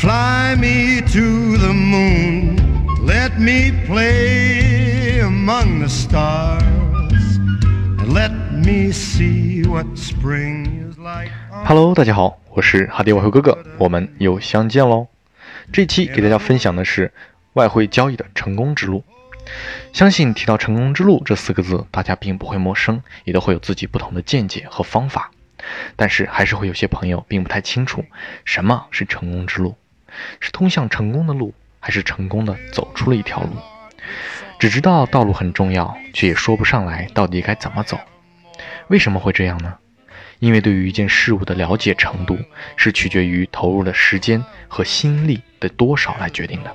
Fly me to the moon, let me play among the stars, and let me see what spring is like. Hello，大家好，我是哈迪外汇哥哥，我们又相见喽。这期给大家分享的是外汇交易的成功之路。相信提到“成功之路”这四个字，大家并不会陌生，也都会有自己不同的见解和方法。但是，还是会有些朋友并不太清楚什么是成功之路，是通向成功的路，还是成功的走出了一条路？只知道道路很重要，却也说不上来到底该怎么走。为什么会这样呢？因为对于一件事物的了解程度，是取决于投入的时间和心力的多少来决定的。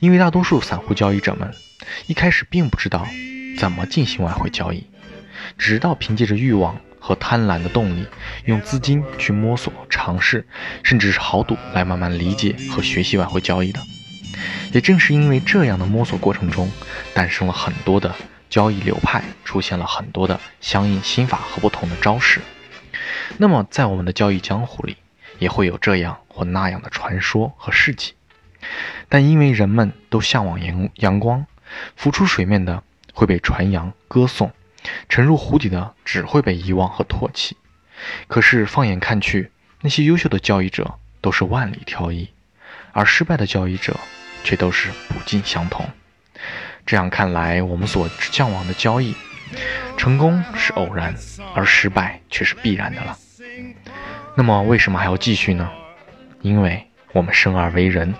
因为大多数散户交易者们一开始并不知道怎么进行外汇交易，直到凭借着欲望和贪婪的动力，用资金去摸索、尝试，甚至是豪赌来慢慢理解和学习外汇交易的。也正是因为这样的摸索过程中，诞生了很多的交易流派，出现了很多的相应心法和不同的招式。那么，在我们的交易江湖里，也会有这样或那样的传说和事迹。但因为人们都向往阳阳光，浮出水面的会被传扬歌颂，沉入湖底的只会被遗忘和唾弃。可是放眼看去，那些优秀的交易者都是万里挑一，而失败的交易者却都是不尽相同。这样看来，我们所向往的交易，成功是偶然，而失败却是必然的了。那么为什么还要继续呢？因为我们生而为人。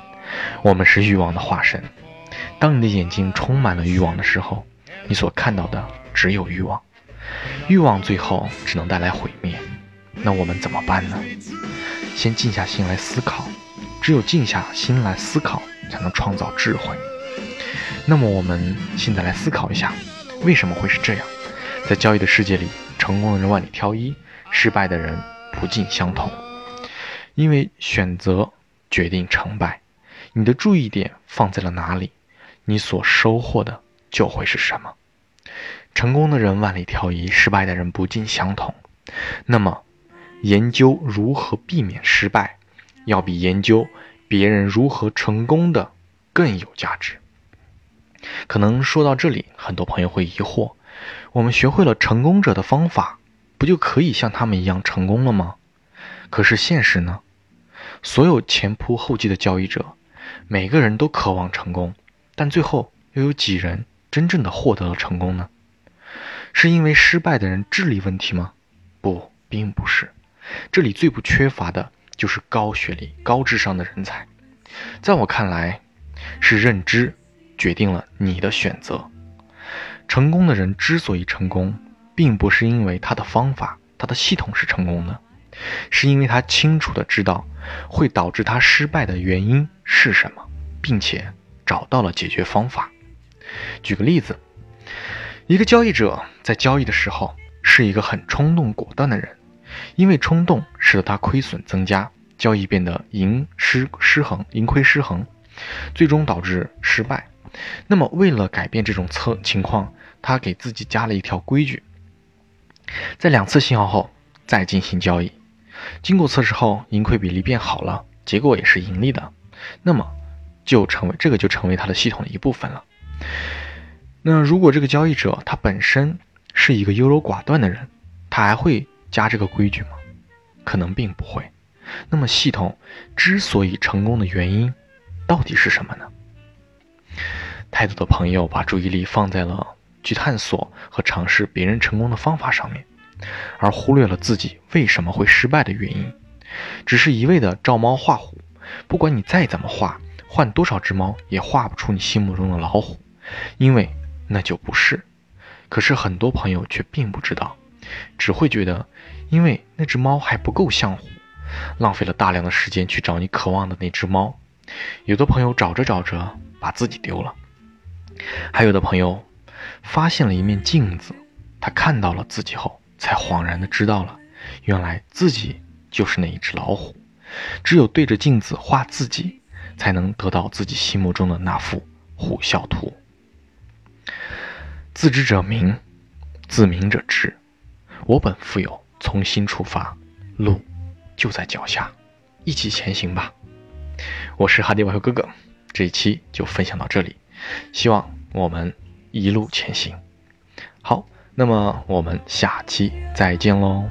我们是欲望的化身。当你的眼睛充满了欲望的时候，你所看到的只有欲望。欲望最后只能带来毁灭。那我们怎么办呢？先静下心来思考。只有静下心来思考，才能创造智慧。那么我们现在来思考一下，为什么会是这样？在交易的世界里，成功的人万里挑一，失败的人不尽相同。因为选择决定成败。你的注意点放在了哪里，你所收获的就会是什么。成功的人万里挑一，失败的人不尽相同。那么，研究如何避免失败，要比研究别人如何成功的更有价值。可能说到这里，很多朋友会疑惑：我们学会了成功者的方法，不就可以像他们一样成功了吗？可是现实呢？所有前仆后继的交易者。每个人都渴望成功，但最后又有几人真正的获得了成功呢？是因为失败的人智力问题吗？不，并不是。这里最不缺乏的就是高学历、高智商的人才。在我看来，是认知决定了你的选择。成功的人之所以成功，并不是因为他的方法、他的系统是成功的，是因为他清楚的知道会导致他失败的原因。是什么，并且找到了解决方法。举个例子，一个交易者在交易的时候是一个很冲动果断的人，因为冲动使得他亏损增加，交易变得盈失失衡，盈亏失衡，最终导致失败。那么，为了改变这种测情况，他给自己加了一条规矩：在两次信号后再进行交易。经过测试后，盈亏比例变好了，结果也是盈利的。那么，就成为这个就成为他的系统的一部分了。那如果这个交易者他本身是一个优柔寡断的人，他还会加这个规矩吗？可能并不会。那么系统之所以成功的原因，到底是什么呢？太多的朋友把注意力放在了去探索和尝试别人成功的方法上面，而忽略了自己为什么会失败的原因，只是一味的照猫画虎。不管你再怎么画，换多少只猫也画不出你心目中的老虎，因为那就不是。可是很多朋友却并不知道，只会觉得，因为那只猫还不够像虎，浪费了大量的时间去找你渴望的那只猫。有的朋友找着找着把自己丢了，还有的朋友发现了一面镜子，他看到了自己后，才恍然的知道了，原来自己就是那一只老虎。只有对着镜子画自己，才能得到自己心目中的那幅虎啸图。自知者明，自明者智。我本富有，从新出发，路就在脚下，一起前行吧。我是哈迪外汇哥哥，这一期就分享到这里，希望我们一路前行。好，那么我们下期再见喽。